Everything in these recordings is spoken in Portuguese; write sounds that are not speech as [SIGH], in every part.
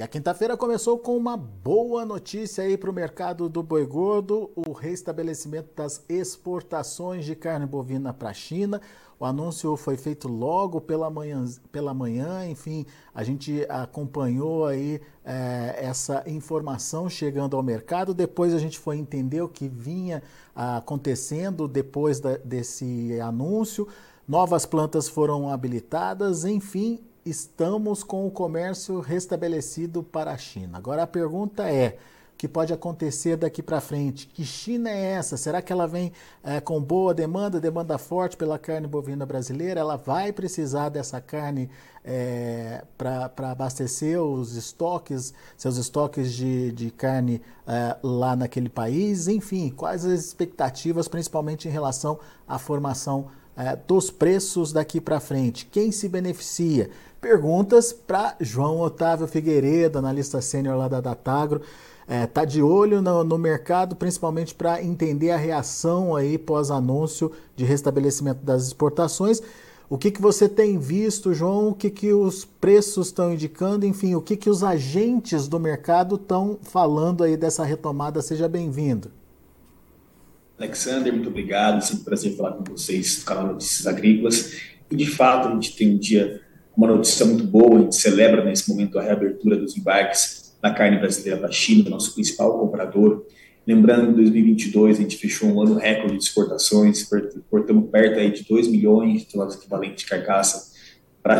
E a quinta-feira começou com uma boa notícia aí para o mercado do boi gordo, o restabelecimento das exportações de carne bovina para a China. O anúncio foi feito logo pela manhã, pela manhã, enfim, a gente acompanhou aí é, essa informação chegando ao mercado. Depois a gente foi entender o que vinha acontecendo depois da, desse anúncio. Novas plantas foram habilitadas, enfim, estamos com o comércio restabelecido para a China. Agora a pergunta é: o que pode acontecer daqui para frente? Que China é essa? Será que ela vem é, com boa demanda, demanda forte pela carne bovina brasileira? Ela vai precisar dessa carne é, para abastecer os estoques, seus estoques de, de carne é, lá naquele país? Enfim, quais as expectativas, principalmente em relação à formação dos preços daqui para frente? Quem se beneficia? Perguntas para João Otávio Figueiredo, analista sênior lá da Datagro. É, tá de olho no, no mercado, principalmente para entender a reação aí pós-anúncio de restabelecimento das exportações. O que, que você tem visto, João? O que, que os preços estão indicando? Enfim, o que, que os agentes do mercado estão falando aí dessa retomada? Seja bem-vindo. Alexander, muito obrigado. Sempre um prazer falar com vocês do canal Notícias Agrícolas. E, de fato, a gente tem um dia uma notícia muito boa, a gente celebra nesse momento a reabertura dos embarques da carne brasileira para a China, nosso principal comprador. Lembrando que em 2022 a gente fechou um ano recorde de exportações, exportamos perto aí de 2 milhões de toneladas equivalentes de carcaça para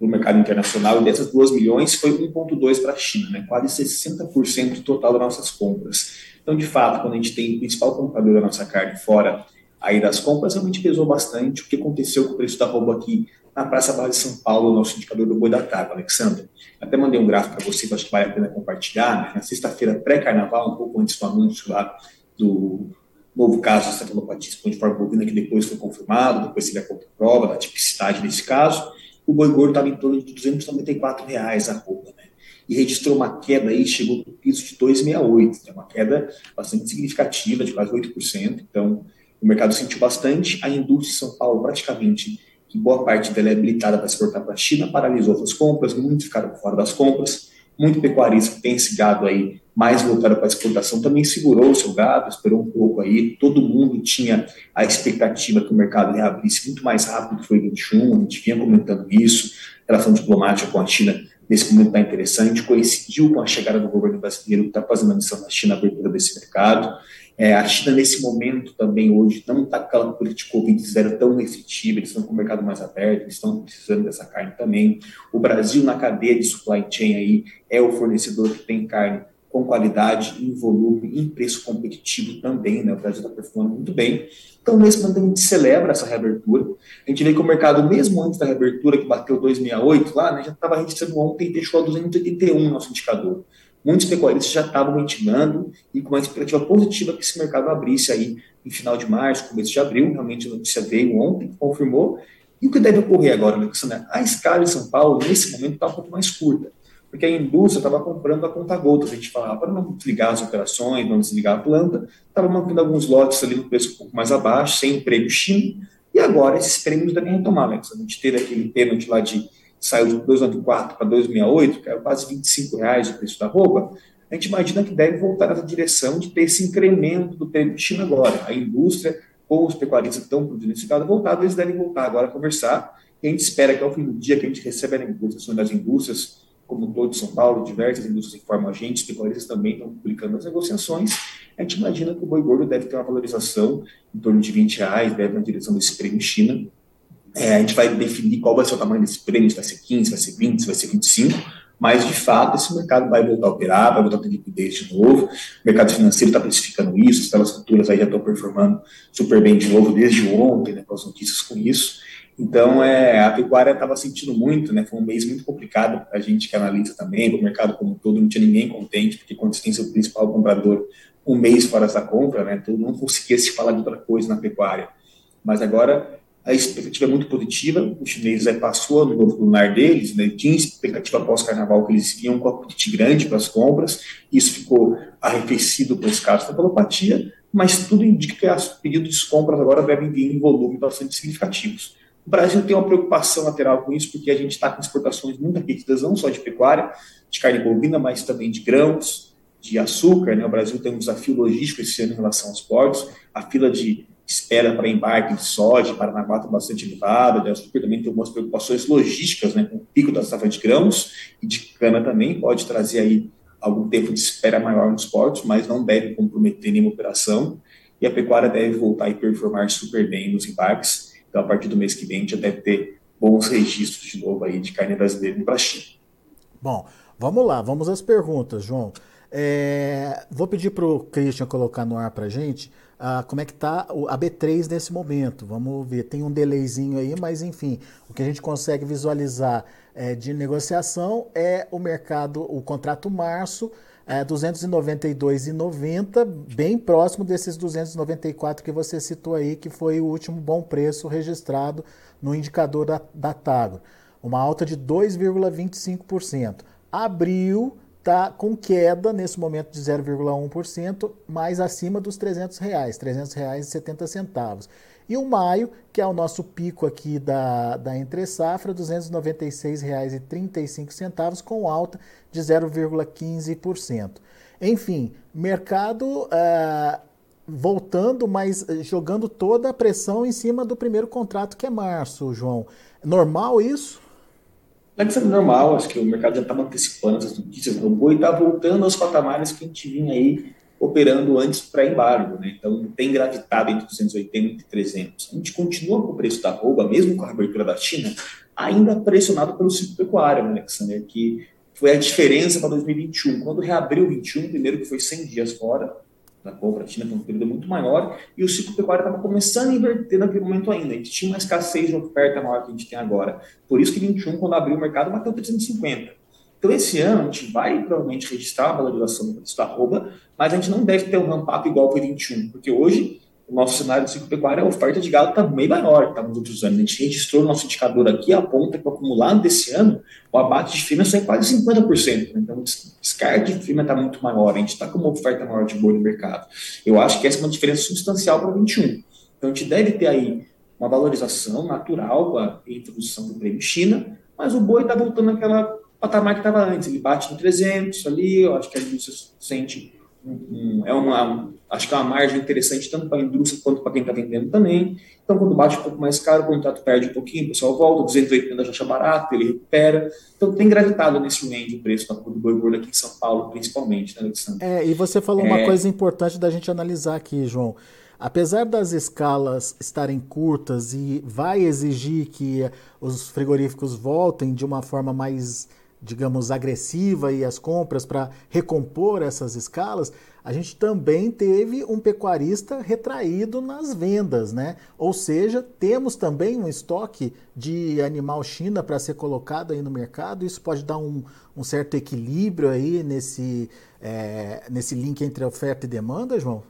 o mercado internacional, e dessas 2 milhões foi 1,2 para a China, né? quase 60% do total das nossas compras. Então, de fato, quando a gente tem o principal comprador da nossa carne fora aí das compras, realmente pesou bastante o que aconteceu com o preço da roupa aqui na Praça Barra de São Paulo, nosso indicador do boi da tarde, Alexandre. Até mandei um gráfico para você, que acho que vale a pena compartilhar. Né? Na sexta-feira pré-carnaval, um pouco antes do anúncio lá do novo caso de cefalopatia espongiforme bovina, que depois foi confirmado, depois teve a prova da tipicidade desse caso, o boi gordo estava em torno de 294 reais a roupa, né? E registrou uma queda aí, chegou no piso de 268, né? uma queda bastante significativa, de quase 8%. Então, o mercado sentiu bastante, a indústria de São Paulo praticamente que boa parte dela é habilitada para exportar para a China, paralisou as compras, muitos ficaram fora das compras, muito pecuarista que tem esse gado aí mais voltado para a exportação também segurou o seu gado, esperou um pouco aí, todo mundo tinha a expectativa que o mercado reabrisse muito mais rápido que foi 21, a gente vinha comentando isso, relação diplomática com a China nesse momento está interessante, coincidiu com a chegada do governo brasileiro que está fazendo a missão na China, a abertura desse mercado, é, a China, nesse momento, também hoje, não está com aquela política Covid-0 tão efetiva, eles estão com o mercado mais aberto, eles estão precisando dessa carne também. O Brasil, na cadeia de supply chain, aí, é o fornecedor que tem carne com qualidade, em volume, em preço competitivo também, né? O Brasil está performando muito bem. Então, nesse momento, a gente celebra essa reabertura. A gente vê que o mercado, mesmo antes da reabertura, que bateu 268 lá, né, já estava registrando ontem e deixou a 281 nosso indicador muitos pecuaristas já estavam ventilando e com uma expectativa positiva que esse mercado abrisse aí em final de março, começo de abril. Realmente a notícia veio ontem, confirmou. E o que deve ocorrer agora, Alexandre? A escala em São Paulo, nesse momento, está um pouco mais curta, porque a indústria estava comprando a conta gota, a gente falava, para não desligar as operações, não desligar a planta, estava mantendo alguns lotes ali no preço um pouco mais abaixo, sem emprego China, e agora esses prêmios devem retomar, Alex. A gente teve aquele pênalti lá de saiu de 2,94 para 2,68, que era quase 25 reais o preço da roupa, a gente imagina que deve voltar nessa direção de ter esse incremento do prêmio de China agora. A indústria ou os pecuaristas que estão produzindo esse voltado, eles devem voltar agora a conversar. E a gente espera que ao fim do dia que a gente recebe a negociação das indústrias, como todo de São Paulo, diversas indústrias informam a gente, os pecuaristas também estão publicando as negociações, a gente imagina que o boi gordo deve ter uma valorização em torno de 20 reais, deve na direção desse prêmio China, é, a gente vai definir qual vai ser o tamanho desse prêmio, se vai ser 15, se vai ser 20, se vai ser 25, mas de fato esse mercado vai voltar a operar, vai voltar a ter liquidez de novo, o mercado financeiro está precificando isso, as telas futuras aí já estão performando super bem de novo desde ontem, né, com as notícias com isso. Então, é, a pecuária estava sentindo muito, né? Foi um mês muito complicado para a gente que analisa também, para o mercado como um todo, não tinha ninguém contente, porque quando você tem seu principal comprador um mês fora essa compra, né? Todo não conseguia se falar de outra coisa na pecuária. Mas agora a expectativa é muito positiva, o chinês é, passou no novo lunar deles, né, tinha expectativa após-carnaval que eles vinham com apetite grande para as compras, isso ficou arrefecido por esse da palopatia, mas tudo indica que os pedidos de compras agora devem vir em volume bastante significativos. O Brasil tem uma preocupação lateral com isso, porque a gente está com exportações muito aquecidas, não só de pecuária, de carne bovina, mas também de grãos, de açúcar. Né? O Brasil tem um desafio logístico esse ano em relação aos portos. A fila de espera para embarque de soja, Paranaguá está bastante elevada, de açúcar também tem algumas preocupações logísticas, né, com o pico da safra de grãos e de cana também, pode trazer aí algum tempo de espera maior nos portos, mas não deve comprometer nenhuma operação, e a pecuária deve voltar e performar super bem nos embarques, então, a partir do mês que vem, a gente já deve ter bons registros de novo aí de carne brasileira para a China. Bom, vamos lá, vamos às perguntas, João. É, vou pedir para o Christian colocar no ar para gente ah, como é que está a B3 nesse momento. Vamos ver, tem um delayzinho aí, mas enfim, o que a gente consegue visualizar é, de negociação é o mercado, o contrato março, é, 292,90, bem próximo desses 294 que você citou aí, que foi o último bom preço registrado no indicador da, da Tagro. Uma alta de 2,25%. Abril está com queda nesse momento de 0,1%, mais acima dos 300 reais, 300 reais e 70 centavos. E o maio, que é o nosso pico aqui da, da entre safra, R$ 296,35, com alta de 0,15%. Enfim, mercado uh, voltando, mas jogando toda a pressão em cima do primeiro contrato, que é março, João. Normal isso? É é normal, acho que o mercado já estava antecipando essas notícias, o boi está voltando aos patamares que a gente vinha aí operando antes para embargo, né? Então tem gravitado entre 280 e 300. A gente continua com o preço da arroba, mesmo com a abertura da China, ainda pressionado pelo ciclo pecuário, né, Alexander? Que foi a diferença para 2021. Quando reabriu 21, primeiro que foi 100 dias fora da compra, a China foi um período muito maior, e o ciclo pecuário estava começando a inverter naquele momento ainda. A gente tinha uma escassez de oferta maior que a gente tem agora. Por isso que 21, quando abriu o mercado, bateu 350. Então, esse ano, a gente vai provavelmente registrar a valorização do preço da arroba, mas a gente não deve ter um ramp-up igual foi 21, porque hoje o nosso cenário de ciclo pecuário, a oferta de gado está bem maior que estava nos outros anos. A gente registrou o nosso indicador aqui, aponta que o acumulado desse ano, o abate de fêmea sai quase 50%. Então, o descarte de fêmea está muito maior. A gente está com uma oferta maior de boi no mercado. Eu acho que essa é uma diferença substancial para 21. Então, a gente deve ter aí uma valorização natural com a introdução do prêmio China, mas o boi está voltando àquela patamar que estava antes. Ele bate no 300 ali, eu acho que a indústria sente um, é uma, acho que é uma margem interessante tanto para a indústria quanto para quem está vendendo também. Então, quando bate um pouco mais caro, o contrato perde um pouquinho, o pessoal volta, 280 já acha barato, ele recupera. Então, tem gravitado nesse range o preço da do boi gordo aqui em São Paulo, principalmente, né, Alexandre? É, e você falou é... uma coisa importante da gente analisar aqui, João. Apesar das escalas estarem curtas e vai exigir que os frigoríficos voltem de uma forma mais digamos, agressiva e as compras para recompor essas escalas, a gente também teve um pecuarista retraído nas vendas, né? Ou seja, temos também um estoque de animal China para ser colocado aí no mercado. Isso pode dar um, um certo equilíbrio aí nesse, é, nesse link entre oferta e demanda, João?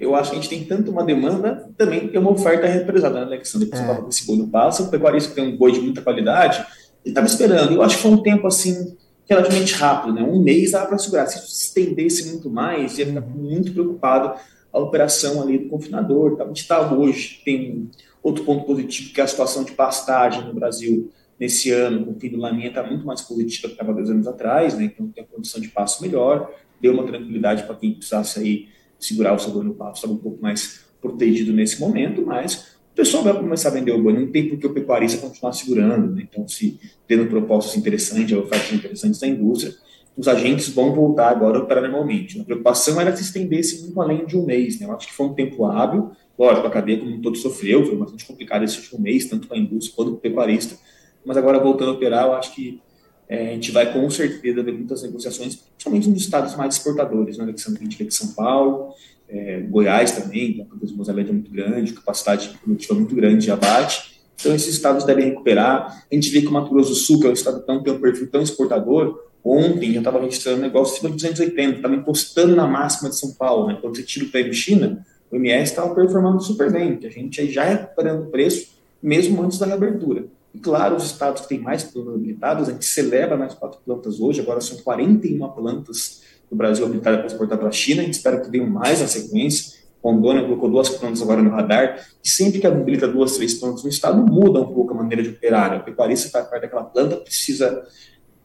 Eu acho que a gente tem tanto uma demanda, também tem uma oferta represada, né, Alexandre? Você é. no passo, o pecuarista que tem um boi de muita qualidade, ele estava esperando. Eu acho que foi um tempo assim relativamente rápido, né? Um mês dava para segurar. Se estendesse muito mais, ia ficar muito preocupado a operação ali do confinador. Tá? A gente está hoje, tem outro ponto positivo, que é a situação de pastagem no Brasil nesse ano, com o fim do laminha, está muito mais positiva do que estava dois anos atrás, né? Então tem a condição de passo melhor, deu uma tranquilidade para quem precisasse aí segurar o sabor no passo, estava um pouco mais protegido nesse momento, mas o pessoal vai começar a vender o boi, não tem por que o pecuarista continuar segurando. Né? Então, se tendo propostas interessantes, ofertas interessantes da indústria, os agentes vão voltar agora a operar normalmente. A preocupação era se estendesse muito além de um mês. Né? Eu acho que foi um tempo hábil, lógico, a cadeia como um todo sofreu, foi bastante complicado esse último mês, tanto para a indústria quanto para o pecuarista, mas agora voltando a operar, eu acho que é, a gente vai com certeza ver muitas negociações, principalmente nos estados mais exportadores, né, Alexandre, a gente vê que São Paulo, é, Goiás também, que é uma coisa é muito grande, capacidade produtiva muito grande de abate. Então, esses estados devem recuperar. A gente vê que o Mato Grosso do Sul, que é um estado que tem um perfil tão exportador, ontem já estava registrando um negócio acima de 280, estava encostando na máxima de São Paulo. Né? Quando você tira o prêmio China, o MS estava performando super bem, a gente já recuperando o preço, mesmo antes da reabertura. E claro, os estados que têm mais plantas habilitadas, a gente celebra mais quatro plantas hoje, agora são 41 plantas Brasil habilitada para exportar para a China, a gente espera que venham mais na sequência. Rondônia colocou duas plantas agora no radar, e sempre que habilita duas, três plantas no estado, muda um pouco a maneira de operar. O pecuarista está perto daquela planta, precisa,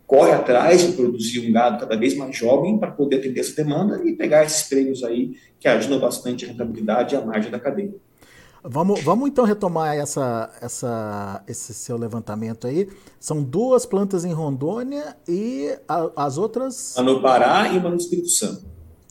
corre atrás de produzir um gado cada vez mais jovem para poder atender essa demanda e pegar esses prêmios aí que ajudam bastante a rentabilidade e a margem da cadeia. Vamos, vamos então retomar essa, essa, esse seu levantamento aí. São duas plantas em Rondônia e a, as outras. Uma no Pará e uma no Espírito Santo.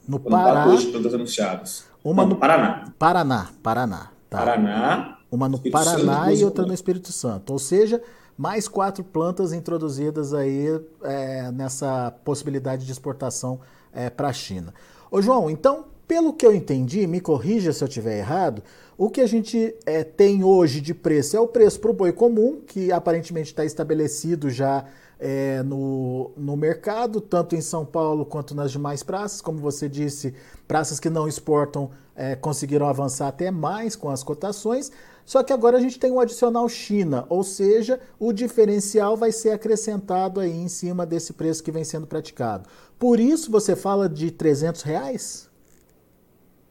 No Pará. Duas plantas anunciadas. Uma Não, no Paraná. Paraná, Paraná. Tá. Paraná. Uma no Espírito Paraná Santo, e outra no Espírito Santo. Ou seja, mais quatro plantas introduzidas aí é, nessa possibilidade de exportação é, para a China. Ô João, então, pelo que eu entendi, me corrija se eu estiver errado, o que a gente é, tem hoje de preço é o preço para o boi comum, que aparentemente está estabelecido já é, no, no mercado, tanto em São Paulo quanto nas demais praças. Como você disse, praças que não exportam é, conseguiram avançar até mais com as cotações. Só que agora a gente tem o adicional China, ou seja, o diferencial vai ser acrescentado aí em cima desse preço que vem sendo praticado. Por isso você fala de 300 reais?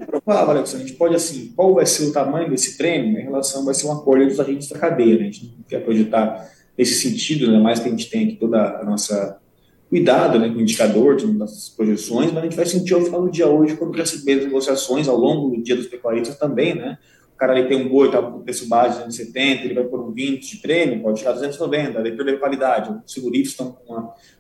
Provável. A gente pode, assim, qual vai ser o tamanho desse prêmio em relação, vai ser um acordo dos agentes da cadeia, né? A gente não quer projetar nesse sentido, ainda mais que a gente tem aqui toda a nossa cuidado né, com o indicador de nossas projeções, mas a gente vai sentir ao final do dia hoje, quando receber as negociações ao longo do dia dos pecuaristas também, né? O cara ali tem um boi, tá com preço base de 270, ele vai por um 20 de prêmio, pode tirar 290, aí perdeu qualidade. Os seguristas estão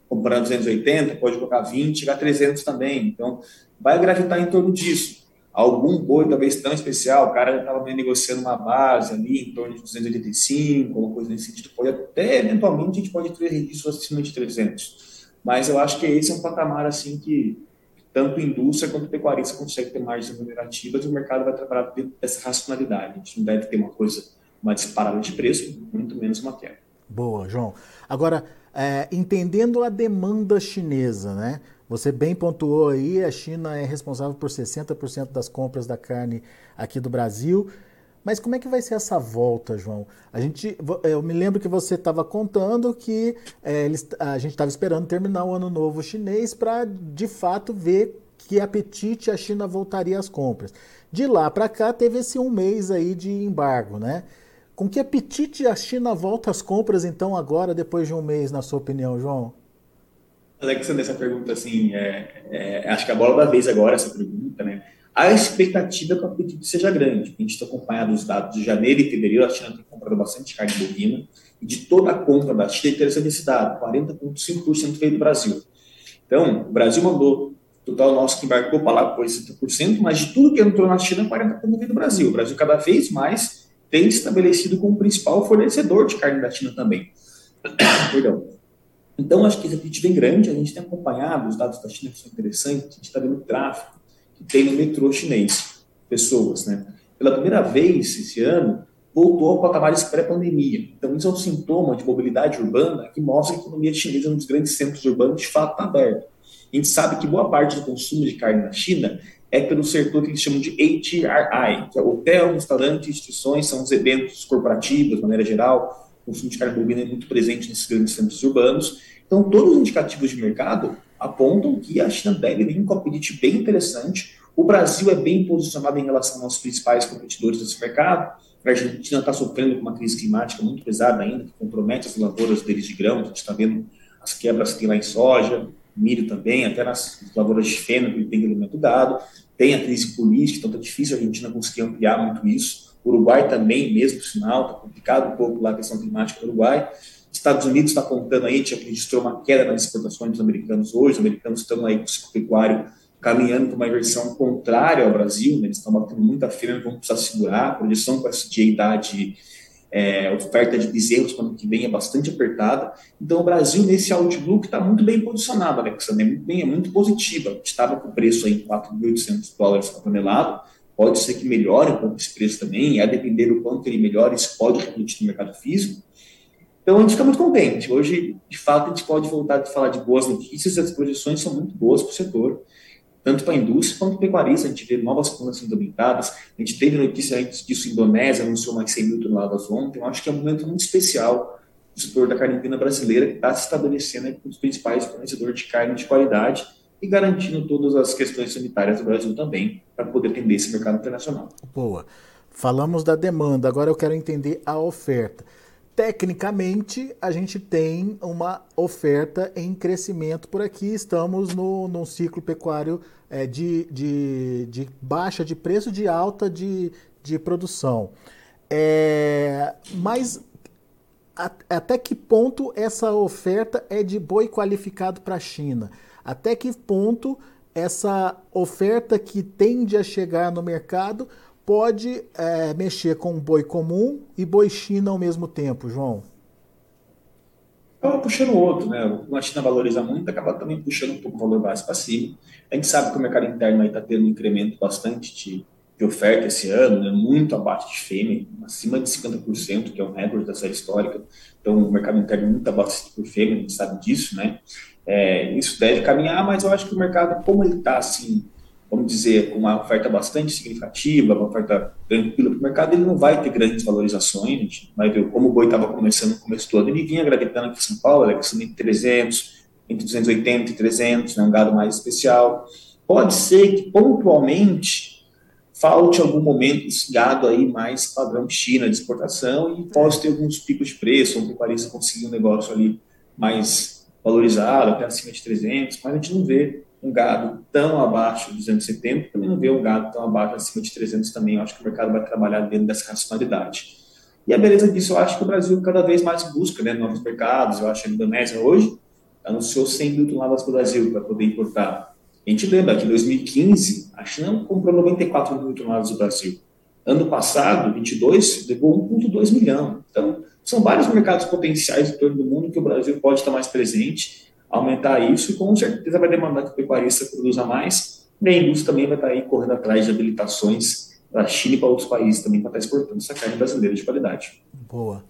comprando 280, pode colocar 20, chegar a 300 também. Então, vai gravitar em torno disso algum boi talvez tão especial, o cara estava negociando uma base ali em torno de 285, alguma coisa nesse sentido, pode até, eventualmente, a gente pode ter registros acima de 300. Mas eu acho que esse é um patamar, assim, que tanto indústria quanto pecuarista consegue ter margens remunerativas e o mercado vai trabalhar dentro dessa racionalidade. A gente não deve ter uma coisa, uma disparada de preço, muito menos uma queda. Boa, João. Agora, é, entendendo a demanda chinesa, né? Você bem pontuou aí, a China é responsável por 60% das compras da carne aqui do Brasil. Mas como é que vai ser essa volta, João? A gente, eu me lembro que você estava contando que é, eles, a gente estava esperando terminar o ano novo chinês para, de fato, ver que apetite a China voltaria às compras. De lá para cá teve esse um mês aí de embargo, né? Com que apetite a China volta às compras então agora, depois de um mês, na sua opinião, João? Alexandre, essa pergunta, assim, é, é, acho que a bola da vez agora, essa pergunta, né? A expectativa é que o apetite seja grande. A gente está acompanhando os dados de janeiro e fevereiro, a China tem comprado bastante carne bovina, e de toda a compra da China, é interessante esse dado, 40,5% veio do Brasil. Então, o Brasil mandou, total nosso que embarcou para lá foi 60%, mas de tudo que entrou na China, 40% veio do Brasil. O Brasil cada vez mais tem estabelecido como principal fornecedor de carne da China também. [COUGHS] Perdão. Então, acho que esse apetite vem grande. A gente tem acompanhado os dados da China que são interessantes. A gente está vendo o tráfego que tem no metrô chinês, pessoas, né? Pela primeira vez esse ano, voltou ao patamares pré-pandemia. Então, isso é um sintoma de mobilidade urbana que mostra que a economia chinesa, nos grandes centros urbanos, de fato está aberta. A gente sabe que boa parte do consumo de carne na China é pelo setor que eles chamam de HRI, que é hotel, restaurante, instituições, são os eventos corporativos, de maneira geral, consumo de carne bovina é muito presente nesses grandes centros urbanos. Então, todos os indicativos de mercado apontam que a China deve vir com um apetite bem interessante. O Brasil é bem posicionado em relação aos principais competidores desse mercado. A Argentina está sofrendo com uma crise climática muito pesada ainda, que compromete as lavouras deles de grão. A gente está vendo as quebras que tem lá em soja, milho também, até nas lavouras de feno que tem alimento gado. Tem a crise política, então está difícil a Argentina conseguir ampliar muito isso. Uruguai também, mesmo sinal, está complicado um pouco lá a questão climática do Uruguai. Estados Unidos está contando aí, já registrou uma queda nas exportações dos americanos hoje, os americanos estão aí com o ciclo pecuário caminhando para uma inversão contrária ao Brasil, né? eles estão batendo muita feira, vão precisar segurar, a projeção com essa de idade, é, oferta de bezerros para o ano que vem é bastante apertada, então o Brasil nesse outlook está muito bem posicionado, Alexandre, é muito, bem, é muito positiva, estava com o preço aí em 4.800 dólares por tonelada, pode ser que melhore um pouco esse preço também, a depender do quanto ele melhora, isso pode refletir no mercado físico. Então a gente fica muito contente. Hoje, de fato, a gente pode voltar a falar de boas notícias, as projeções são muito boas para o setor, tanto para a indústria quanto para o pecuarista. A gente vê novas plantas sendo a gente teve notícia antes disso, Indonésia anunciou mais 100 mil toneladas ontem. Eu acho que é um momento muito especial do setor da carne bovina brasileira, que está se estabelecendo como os principais fornecedores de carne de qualidade e garantindo todas as questões sanitárias do Brasil também, para poder atender esse mercado internacional. Boa. Falamos da demanda, agora eu quero entender a oferta. Tecnicamente, a gente tem uma oferta em crescimento por aqui, estamos no, num ciclo pecuário é, de, de, de baixa de preço, de alta de, de produção. É, mas até que ponto essa oferta é de boi qualificado para a China? Até que ponto essa oferta que tende a chegar no mercado pode é, mexer com boi comum e boi China ao mesmo tempo, João? Acaba puxando o outro, né? A China valoriza muito, acaba também puxando um pouco o valor base para cima. A gente sabe que o mercado interno está tendo um incremento bastante de de oferta esse ano, né, muito abaixo de fêmea, acima de 50%, que é um recorde da série histórica. Então, o mercado interno muito abaixo por fêmea, a gente sabe disso, né? É, isso deve caminhar, mas eu acho que o mercado, como ele está assim, vamos dizer, com uma oferta bastante significativa, uma oferta tranquila para o mercado, ele não vai ter grandes valorizações. A gente vai ver como o boi estava começando no começo todo, ele vinha gravitando aqui em São Paulo, ele entre 300, entre 280 e 300, né, um gado mais especial. Pode ser que pontualmente falte algum momento esse gado aí mais padrão China de exportação e possa ter alguns picos de preço, um pecuarista conseguir um negócio ali mais valorizado, até acima de 300, mas a gente não vê um gado tão abaixo de 270, também não vê um gado tão abaixo acima de 300 também, eu acho que o mercado vai trabalhar dentro dessa racionalidade. E a beleza disso, eu acho que o Brasil cada vez mais busca né, novos mercados, eu acho que a Indonésia hoje anunciou 100 mil toneladas para o Brasil para poder importar a gente lembra que em 2015, a China comprou 94 mil toneladas do Brasil. Ano passado, 22, levou 1,2 milhão. Então, são vários mercados potenciais em torno do mundo que o Brasil pode estar mais presente, aumentar isso e com certeza vai demandar que o pecuarista produza mais. E a indústria também vai estar aí correndo atrás de habilitações da China e para outros países também para estar exportando essa carne brasileira de qualidade. Boa.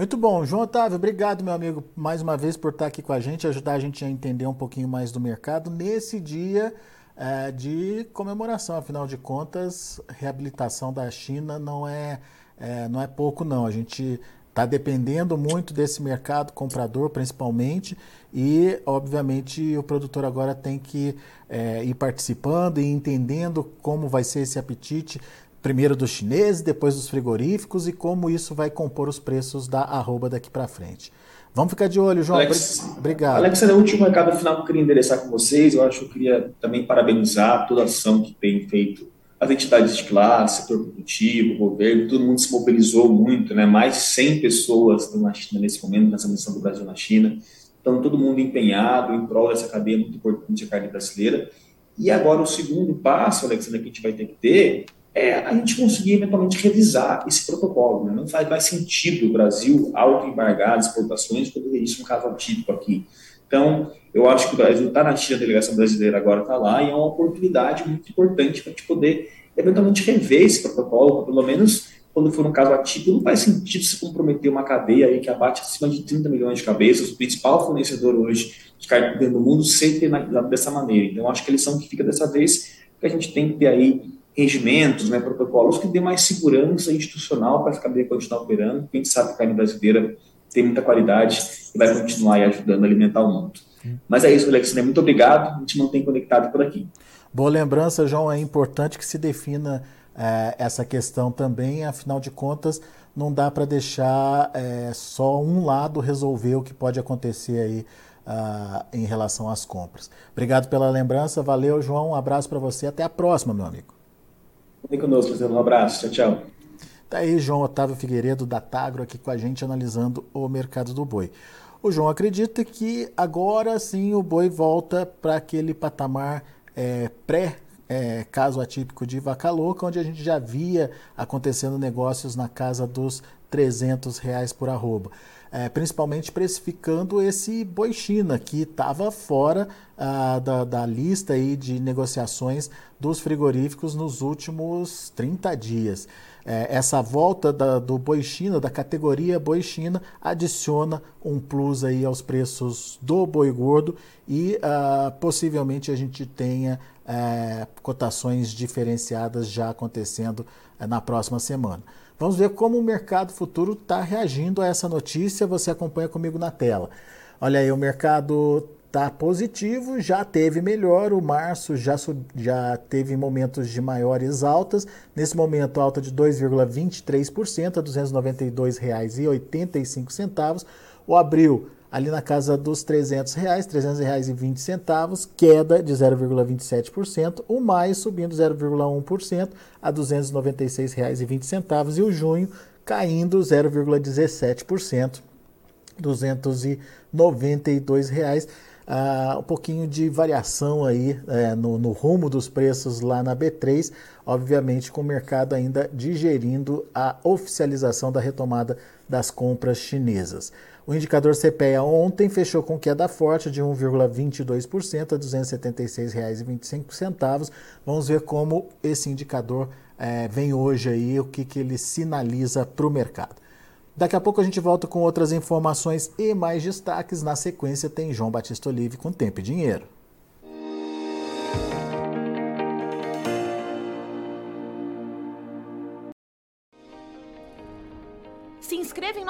Muito bom. João Otávio, obrigado, meu amigo, mais uma vez por estar aqui com a gente, ajudar a gente a entender um pouquinho mais do mercado nesse dia é, de comemoração. Afinal de contas, reabilitação da China não é, é não é pouco, não. A gente está dependendo muito desse mercado comprador, principalmente, e, obviamente, o produtor agora tem que é, ir participando e entendendo como vai ser esse apetite primeiro dos chineses, depois dos frigoríficos e como isso vai compor os preços da arroba daqui para frente. Vamos ficar de olho, João. Alex, Obrigado. Alex, é o último recado final que eu queria endereçar com vocês. Eu acho que eu queria também parabenizar toda a ação que tem feito as entidades de classe, setor produtivo, governo, todo mundo se mobilizou muito, né? Mais de 100 pessoas estão na China nesse momento, nessa missão do Brasil na China. Então, todo mundo empenhado em prol dessa cadeia muito importante da carne brasileira. E agora, o segundo passo, Alexandre, que a gente vai ter que ter é a gente conseguir eventualmente revisar esse protocolo. Né? Não faz mais sentido o Brasil auto-embargar exportações quando isso é um caso atípico aqui. Então, eu acho que o Brasil está na China, a delegação brasileira agora está lá, e é uma oportunidade muito importante para a gente poder eventualmente rever esse protocolo, pelo menos quando for um caso atípico, não faz sentido se comprometer uma cadeia aí que abate acima de 30 milhões de cabeças, o principal fornecedor hoje de carne do mundo, ser penalizado dessa maneira. Então, acho que a lição que fica dessa vez é que a gente tem que ter aí regimentos, né, protocolos que dê mais segurança institucional para essa cadeia continuar operando, porque a gente sabe que a carne brasileira tem muita qualidade e vai continuar ajudando a alimentar o mundo. Mas é isso, Alexandre. Muito obrigado. A gente mantém conectado por aqui. Boa lembrança, João. É importante que se defina é, essa questão também. Afinal de contas, não dá para deixar é, só um lado resolver o que pode acontecer aí uh, em relação às compras. Obrigado pela lembrança. Valeu, João. Um abraço para você. Até a próxima, meu amigo. Vem conosco, Um abraço. Tchau, tchau. Tá aí João Otávio Figueiredo da Tagro aqui com a gente analisando o mercado do boi. O João acredita que agora sim o boi volta para aquele patamar é, pré é, caso atípico de vaca louca, onde a gente já via acontecendo negócios na casa dos 300 reais por arroba é, principalmente precificando esse boi China, que estava fora ah, da, da, lista aí de negociações dos frigoríficos nos últimos 30 dias. É, essa volta da, do boi China, da categoria boi China, adiciona um plus aí aos preços do boi gordo e ah, possivelmente a gente tenha é, cotações diferenciadas já acontecendo é, na próxima semana. Vamos ver como o mercado futuro está reagindo a essa notícia. Você acompanha comigo na tela. Olha aí, o mercado está positivo, já teve melhor, o março já, já teve momentos de maiores altas, nesse momento alta de 2,23% a R$ 292,85, o abril ali na casa dos 300 reais, 300 reais e 20 centavos, queda de 0,27%, o maio subindo 0,1% a 296 reais e 20 centavos e o junho caindo 0,17%, 292 reais uh, um pouquinho de variação aí é, no, no, rumo dos preços lá na B3, obviamente com o mercado ainda digerindo a oficialização da retomada das compras chinesas. O indicador CPEA ontem fechou com queda forte de 1,22% a R$ 276,25. Vamos ver como esse indicador é, vem hoje aí, o que, que ele sinaliza para o mercado. Daqui a pouco a gente volta com outras informações e mais destaques. Na sequência tem João Batista Olive com Tempo e Dinheiro.